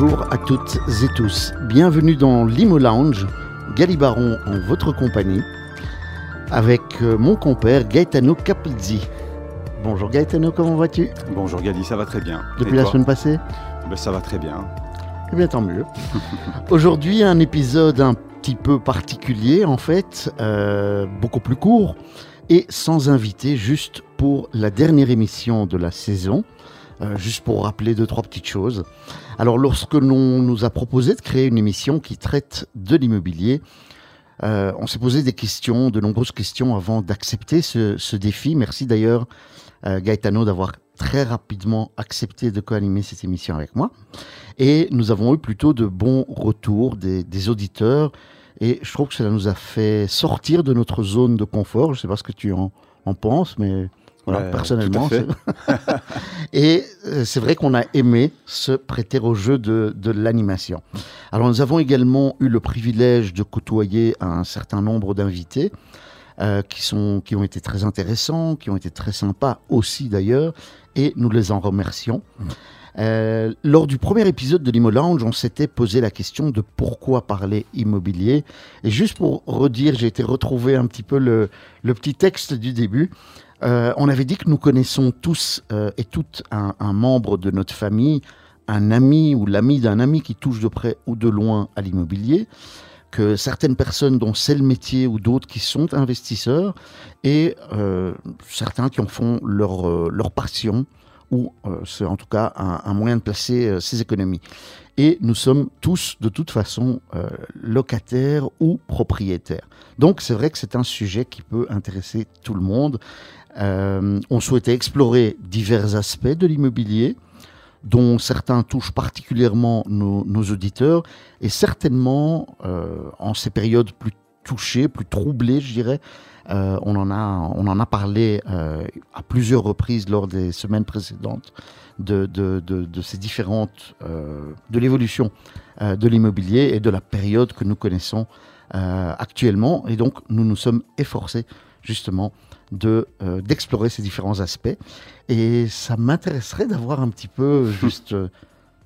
Bonjour à toutes et tous. Bienvenue dans l'Imo Lounge, Galibaron en votre compagnie, avec euh, mon compère Gaetano Capizzi. Bonjour Gaetano, comment vas-tu? Bonjour Gali, ça va très bien. Depuis la semaine passée? Ben, Ça va très bien. Eh bien tant mieux. Aujourd'hui un épisode un petit peu particulier en fait, euh, beaucoup plus court et sans invité, juste pour la dernière émission de la saison. Euh, juste pour rappeler deux, trois petites choses. Alors, lorsque l'on nous a proposé de créer une émission qui traite de l'immobilier, euh, on s'est posé des questions, de nombreuses questions avant d'accepter ce, défi. Merci d'ailleurs, euh, Gaetano, d'avoir très rapidement accepté de co-animer cette émission avec moi. Et nous avons eu plutôt de bons retours des, auditeurs. Et je trouve que cela nous a fait sortir de notre zone de confort. Je ne sais pas ce que tu en, en penses, mais personnellement. et euh, c'est vrai qu'on a aimé se prêter au jeu de, de l'animation. Alors nous avons également eu le privilège de côtoyer un certain nombre d'invités. Euh, qui, sont, qui ont été très intéressants, qui ont été très sympas aussi d'ailleurs, et nous les en remercions. Euh, lors du premier épisode de l'Imo Lounge, on s'était posé la question de pourquoi parler immobilier. Et juste pour redire, j'ai été retrouver un petit peu le, le petit texte du début. Euh, on avait dit que nous connaissons tous euh, et toutes un, membre de notre famille, un ami ou l'ami d'un ami qui touche de près ou de loin à l'immobilier, que certaines personnes dont c'est le métier ou d'autres qui sont investisseurs, et euh, certains qui en font leur, leur passion, ou c'est en tout cas un, moyen de placer ses économies. Et nous sommes tous, de toute façon, locataires ou propriétaires. Donc c'est vrai que c'est un sujet qui peut intéresser tout le monde. Euh, on souhaitait explorer divers aspects de l'immobilier, dont certains touchent particulièrement nos, auditeurs, et certainement euh, en ces périodes plus touchées, plus troublées, je dirais, euh, on, en a, on en a parlé à plusieurs reprises lors des semaines précédentes de, de ces différentes, de l'évolution de l'immobilier et de la période que nous connaissons actuellement. Et donc, nous nous sommes efforcés justement de euh, d'explorer ces différents aspects. Et ça m'intéresserait d'avoir un petit peu juste euh,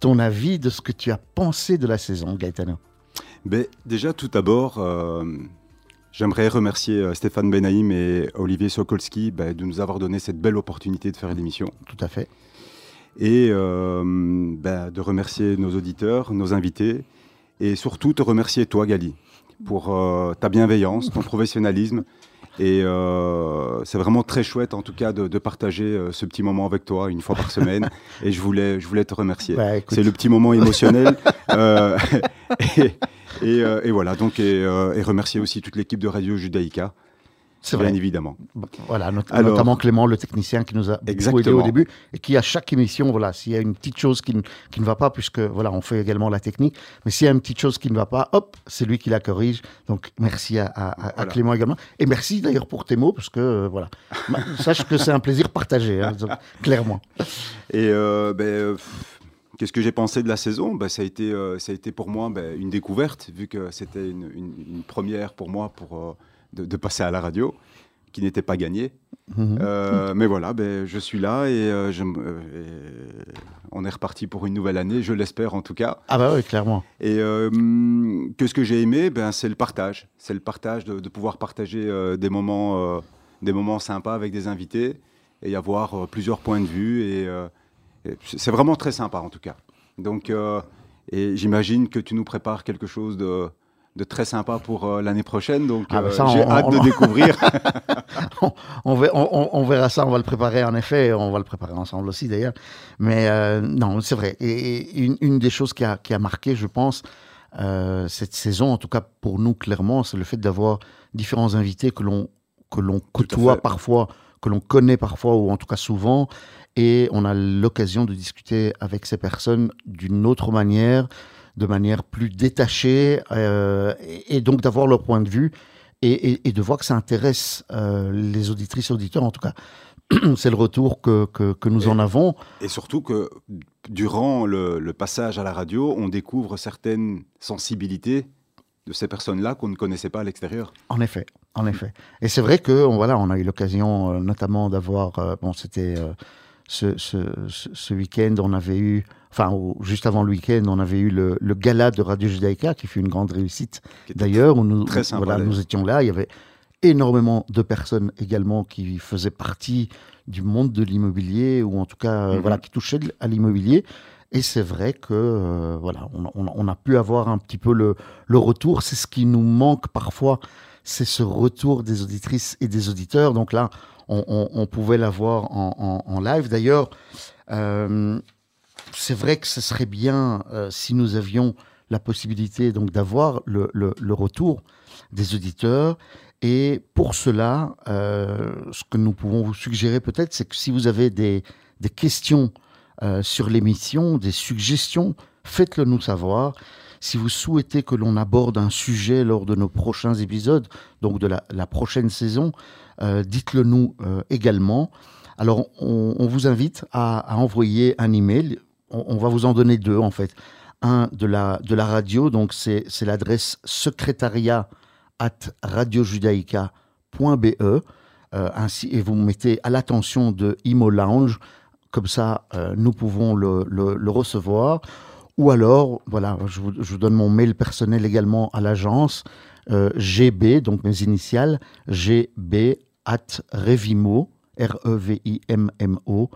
ton avis de ce que tu as pensé de la saison, Gaetano. Ben, déjà, tout d'abord, euh, j'aimerais remercier Stéphane Benaïm et Olivier Sokolski ben, de nous avoir donné cette belle opportunité de faire l'émission. Tout à fait. Et ben, de remercier nos auditeurs, nos invités, et surtout te remercier toi, Gali, pour ta bienveillance, ton professionnalisme et euh, c'est vraiment très chouette, en tout cas, de, partager euh, ce petit moment avec toi une fois par semaine. et je voulais, je voulais te remercier. Bah, c'est le petit moment émotionnel. euh, et, et, et, voilà, donc, et, et remercier aussi toute l'équipe de Radio Judaïka c'est Bien évidemment. Voilà, notamment Clément, le technicien qui nous a beaucoup aidé au début et qui à chaque émission, voilà, s'il y a une petite chose qui ne, qui ne va pas, puisque voilà, on fait également la technique, mais s'il y a une petite chose qui ne va pas, hop, c'est lui qui la corrige. Donc merci à, à, Clément également. Et merci d'ailleurs pour tes mots, parce que euh, voilà, sache que c'est un plaisir partagé, hein, clairement. Et euh, ben, euh, Qu'est-ce que j'ai pensé de la saison? Ben, ça, a été, ça a été pour moi ben, une découverte, vu que c'était une, une, première pour moi pour de, passer à la radio, qui n'était pas gagné. Mhm. Euh, mais voilà, ben, je suis là euh, euh, et, on est reparti pour une nouvelle année, je l'espère en tout cas. Ah bah oui, clairement. Et que ce que j'ai aimé, ben, c'est le partage. C'est le partage de, pouvoir partager des, moments, des moments sympas avec des invités et y avoir plusieurs points de vue. Et, et c'est vraiment très sympa en tout cas. Donc, et j'imagine que tu nous prépares quelque chose de de très sympa pour euh, l'année prochaine. Donc, ah, euh, j'ai hâte de découvrir. on, verra ça, on va le préparer en effet. On va le préparer ensemble aussi d'ailleurs. Mais euh, non, c'est vrai. Et, une, des choses qui a, qui a marqué, je pense, cette saison, en tout cas pour nous clairement, c'est le fait d'avoir différents invités que l'on que l'on côtoie parfois, que l'on connaît parfois, ou en tout cas souvent, et on a l'occasion de discuter avec ces personnes d'une autre manière, de manière plus détachée euh, et, donc d'avoir leur point de vue et, de voir que ça intéresse euh, les auditrices et auditeurs en tout cas. C'est le retour que, que, nous en avons. Et surtout que durant le, passage à la radio, on découvre certaines sensibilités de ces personnes-là qu'on ne connaissait pas à l'extérieur. En effet, en effet. Et c'est vrai que voilà, on a eu l'occasion euh, notamment d'avoir, bon, c'était ce, ce, ce week-end, on avait eu enfin juste avant le week-end, on avait eu le, gala de Radio Judaïka qui fut une grande réussite. D'ailleurs, nous, voilà, nous étions là, il y avait énormément de personnes également qui faisaient partie du monde de l'immobilier ou en tout cas mhm. voilà qui touchaient à l'immobilier. Et c'est vrai que euh, voilà, on, a pu avoir un petit peu le, le retour. C'est ce qui nous manque parfois, c'est ce retour des auditrices et des auditeurs. Donc là, on, pouvait l'avoir en, en, live. D'ailleurs, euh, c'est vrai que ce serait bien euh, si nous avions la possibilité donc d'avoir le, retour des auditeurs. Et pour cela, ce que nous pouvons vous suggérer peut-être, c'est que si vous avez des, questions euh, sur l'émission, des suggestions, faites-le nous savoir. Si vous souhaitez que l'on aborde un sujet lors de nos prochains épisodes, donc de la, prochaine saison, euh, dites-le nous euh, également. Alors, on, vous invite à, envoyer un email. On, va vous en donner deux, en fait. Un de la, de la radio, donc c'est l'adresse secrétariat at radiojudaïca.be. ainsi, et vous mettez à l'attention de Imo Lounge comme ça, euh, nous pouvons le, recevoir. Ou alors, voilà, je vous, donne mon mail personnel également à l'agence, euh, gb, donc mes initiales, gb at revimo, r e v i m m e.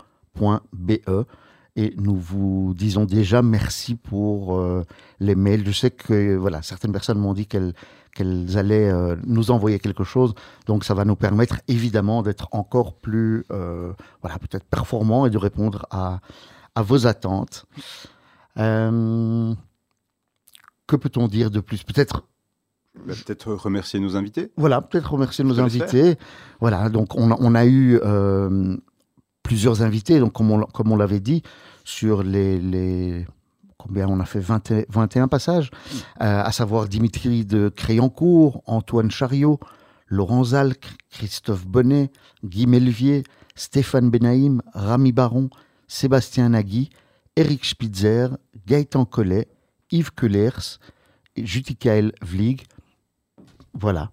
Et nous vous disons déjà merci pour euh, les mails. Je sais que voilà, certaines personnes m'ont dit qu'elles qu'elles allaient euh, nous envoyer quelque chose. Donc ça va nous permettre évidemment d'être encore plus, euh, voilà, peut-être performants et de répondre à, à vos attentes. Que peut-on dire de plus? Peut-être bah, Peut-être remercier nos invités. Voilà, peut-être remercier nos invités. Voilà, donc on a, on a eu plusieurs invités, donc comme on, comme on l'avait dit, sur les, les combien on a fait 21 passages, euh, à savoir Dimitri de Créancourt, Antoine Chariot, Laurent Zalc, Christophe Bonnet, Guy Melvier, Stéphane Benaïm, Rami Baron, Sébastien Nagui, Eric Spitzer, Gaëtan Collet, Yves Kellers, Jutikael Vlig. Voilà.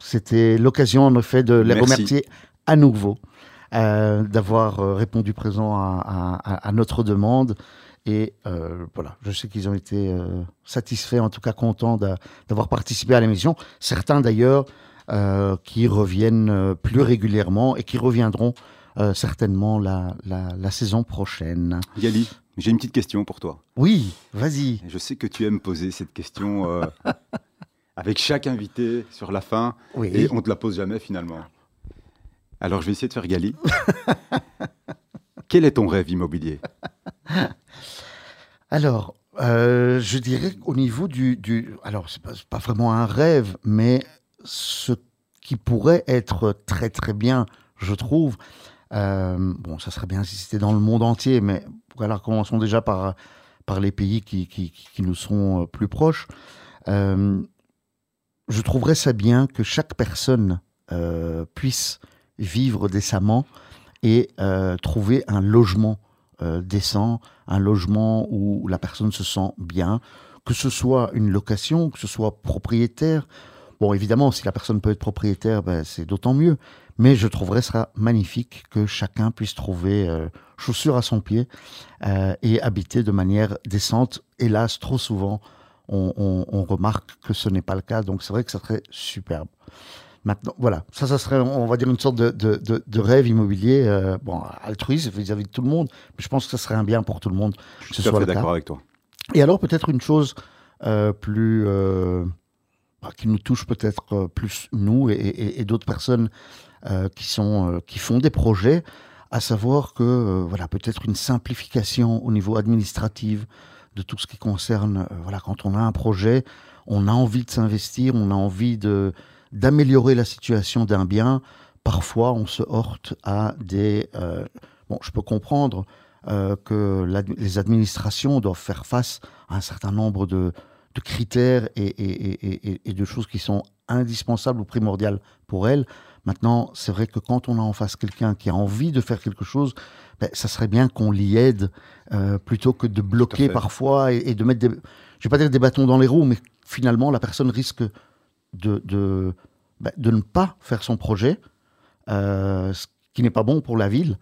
C'était l'occasion, en effet, de les remercier à nouveau d'avoir euh, répondu présent à notre demande. Et euh, voilà, je sais qu'ils ont été euh, satisfaits, en tout cas contents d'avoir participé à l'émission. Certains d'ailleurs euh, qui reviennent plus régulièrement et qui reviendront certainement la, la, saison prochaine. Gali, j'ai une petite question pour toi. Oui, vas-y. Je sais que tu aimes poser cette question avec chaque invité sur la fin et on ne te la pose jamais finalement. Alors je vais essayer de faire Gali. Quel est ton rêve immobilier? Alors, euh, je dirais qu'au niveau du, du alors c'est pas, pas vraiment un rêve, mais ce qui pourrait être très très bien, je trouve. Euh, bon, ça serait bien si c'était dans le monde entier, mais voilà, commençons déjà par par les pays qui, qui, nous sont euh, plus proches. Je trouverais ça bien que chaque personne puisse vivre décemment et euh, trouver un logement euh, décent, un logement où la personne se sent bien, que ce soit une location, que ce soit propriétaire. Bon, évidemment, si la personne peut être propriétaire, ben, c'est d'autant mieux. Mais je trouverais ça magnifique que chacun puisse trouver euh, chaussures à son pied et habiter de manière décente. Hélas, trop souvent, on, on, on remarque que ce n'est pas le cas. Donc c'est vrai que ça serait superbe. Maintenant, voilà, ça, ça serait, on va dire, une sorte de, de, de, rêve immobilier, euh, bon, altruiste vis-à-vis de tout le monde, mais je pense que ça serait un bien pour tout le monde. Je suis tout d'accord avec toi. Et alors, peut-être une chose euh, plus. Euh, bah, qui nous touche peut-être plus nous et, et, et d'autres personnes qui, sont, qui font des projets, à savoir que, voilà, peut-être une simplification au niveau administratif de tout ce qui concerne, voilà, quand on a un projet, on a envie de s'investir, on a envie de d'améliorer la situation d'un bien, parfois on se heurte à des... Euh, bon, je peux comprendre euh, que les administrations doivent faire face à un certain nombre de, de critères et, et, et, et, de choses qui sont indispensables ou primordiales pour elles. Maintenant, c'est vrai que quand on a en face quelqu'un qui a envie de faire quelque chose, ben, ça serait bien qu'on l'y aide euh, plutôt que de bloquer parfois et, de mettre des, je vais pas dire des bâtons dans les roues, mais finalement la personne risque de, de, bah, de ne pas faire son projet, euh, ce qui n'est pas bon pour la ville.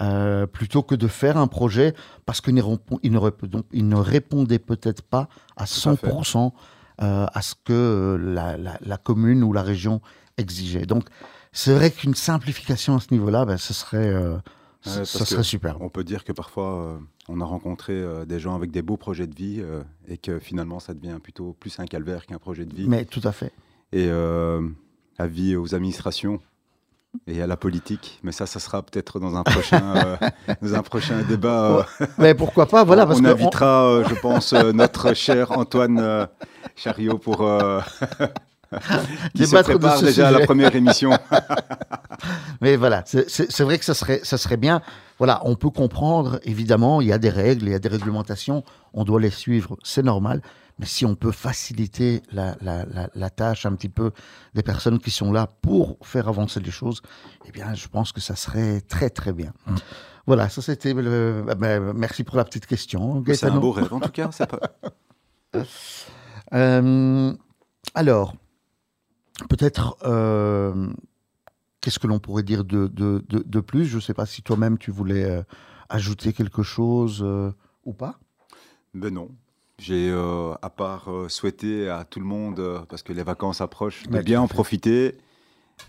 euh, plutôt que de faire un projet parce qu'il ne, il ne, il ne répondait peut-être pas à 100% à, à, ce que la, la, la, commune ou la région exigeait. Donc, c'est vrai qu'une simplification à ce niveau-là, ben, ce serait, ça serait super. On peut dire que parfois, on a rencontré des gens avec des beaux projets de vie et que finalement, ça devient plutôt plus un calvaire qu'un projet de vie. Mais tout à fait. Et avis aux administrations et à la politique. Mais ça, ça sera peut-être dans un prochain, euh, dans un prochain débat. Euh. Mais pourquoi pas Voilà, parce on invitera, euh, je pense, notre cher Antoine Chariot pour qui se prépare déjà à la première émission. Mais voilà, c'est vrai que ça serait, ça serait bien. Voilà, on peut comprendre, évidemment, il y a des règles, il y a des réglementations, on doit les suivre, c'est normal. Mais si on peut faciliter la, la, la, la, tâche un petit peu des personnes qui sont là pour faire avancer les choses, eh bien, je pense que ça serait très, très bien. Mm. Voilà, ça c'était le. Ben, merci pour la petite question. C'est un beau rêve, en tout cas. Pas... euh, alors, peut-être. Euh, Qu'est-ce que l'on pourrait dire de, de, de, de plus? Je ne sais pas si toi-même tu voulais euh, ajouter quelque chose ou pas? Ben non, j'ai, euh, à part euh, souhaiter à tout le monde, euh, parce que les vacances approchent, de bien en profiter,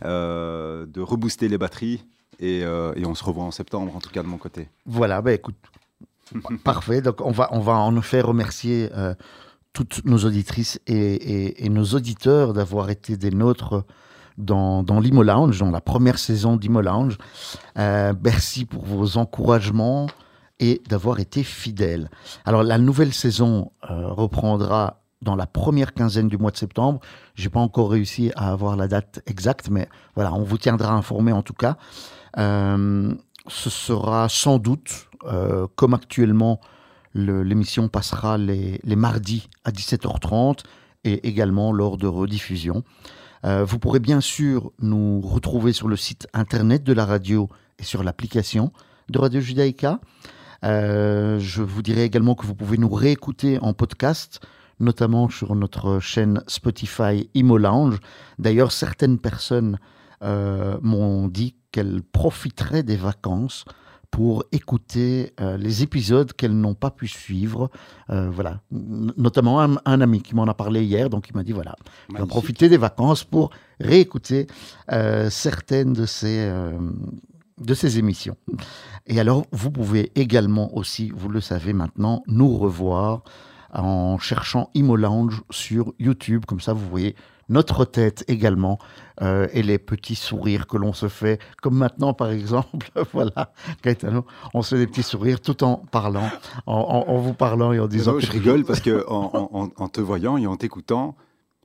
de rebooster les batteries. Et, et, on se revoit en septembre, en tout cas de mon côté. Voilà, bah écoute, parfait. Donc on va, on va en effet remercier toutes nos auditrices et, et, et nos auditeurs d'avoir été des nôtres dans, dans l'Imo Lounge, dans la première saison d'Imo Lounge. merci pour vos encouragements, et d'avoir été fidèle. Alors la nouvelle saison euh, reprendra dans la première quinzaine du mois de septembre. J'ai pas encore réussi à avoir la date exacte, mais voilà, on vous tiendra informé en tout cas. Euh, ce sera sans doute, euh, comme actuellement, l'émission passera les, mardis à 17h30 et également lors de rediffusion. Vous pourrez bien sûr nous retrouver sur le site internet de la radio et sur l'application de Radio Judaïka. Euh, je vous dirai également que vous pouvez nous réécouter en podcast, notamment sur notre chaîne Spotify Imo Lounge. D'ailleurs, certaines personnes euh, m'ont dit qu'elles profiteraient des vacances pour écouter euh, les épisodes qu'elles n'ont pas pu suivre. Euh, voilà, notamment un, un, ami qui m'en a parlé hier, donc il m'a dit voilà, je vais profiter des vacances pour réécouter certaines de ces de ces émissions. Et alors, vous pouvez également aussi, vous le savez maintenant, nous revoir en cherchant Imo Lounge sur YouTube. Comme ça, vous voyez notre tête également euh, et les petits sourires que l'on se fait, comme maintenant par exemple, voilà, Gaetano, on se fait des petits sourires tout en parlant, en, en, en vous parlant et en disant. Non, je rigole parce que en, en, en te voyant et en t'écoutant,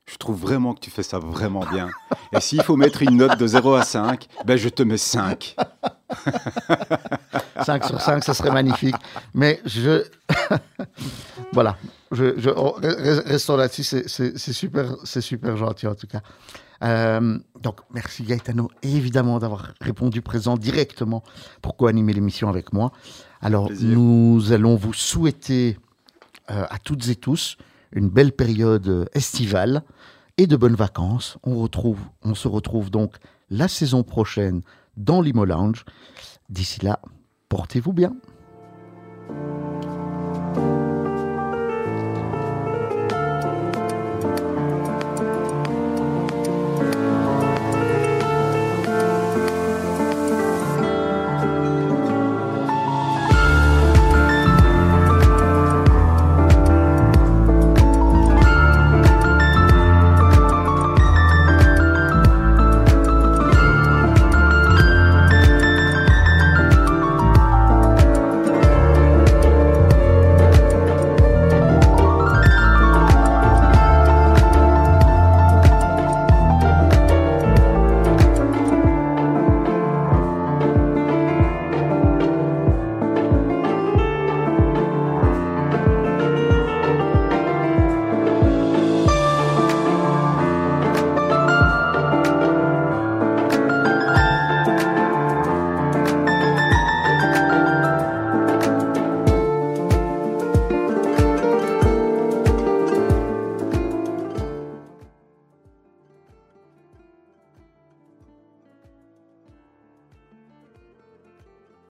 je trouve vraiment que tu fais ça vraiment bien. Et s'il faut mettre une note de 0 à 5, ben je te mets 5. 5 sur 5, ça serait magnifique. Mais je. voilà. Je, je, restons là-dessus, c'est super, super gentil en tout cas. Euh, donc, merci Gaetano, évidemment, d'avoir répondu présent directement pour co-animer l'émission avec moi. Alors, Plaisir. nous allons vous souhaiter euh, à toutes et tous une belle période estivale et de bonnes vacances. On, se retrouve donc la saison prochaine dans l'Imo Lounge. D'ici là, portez-vous bien.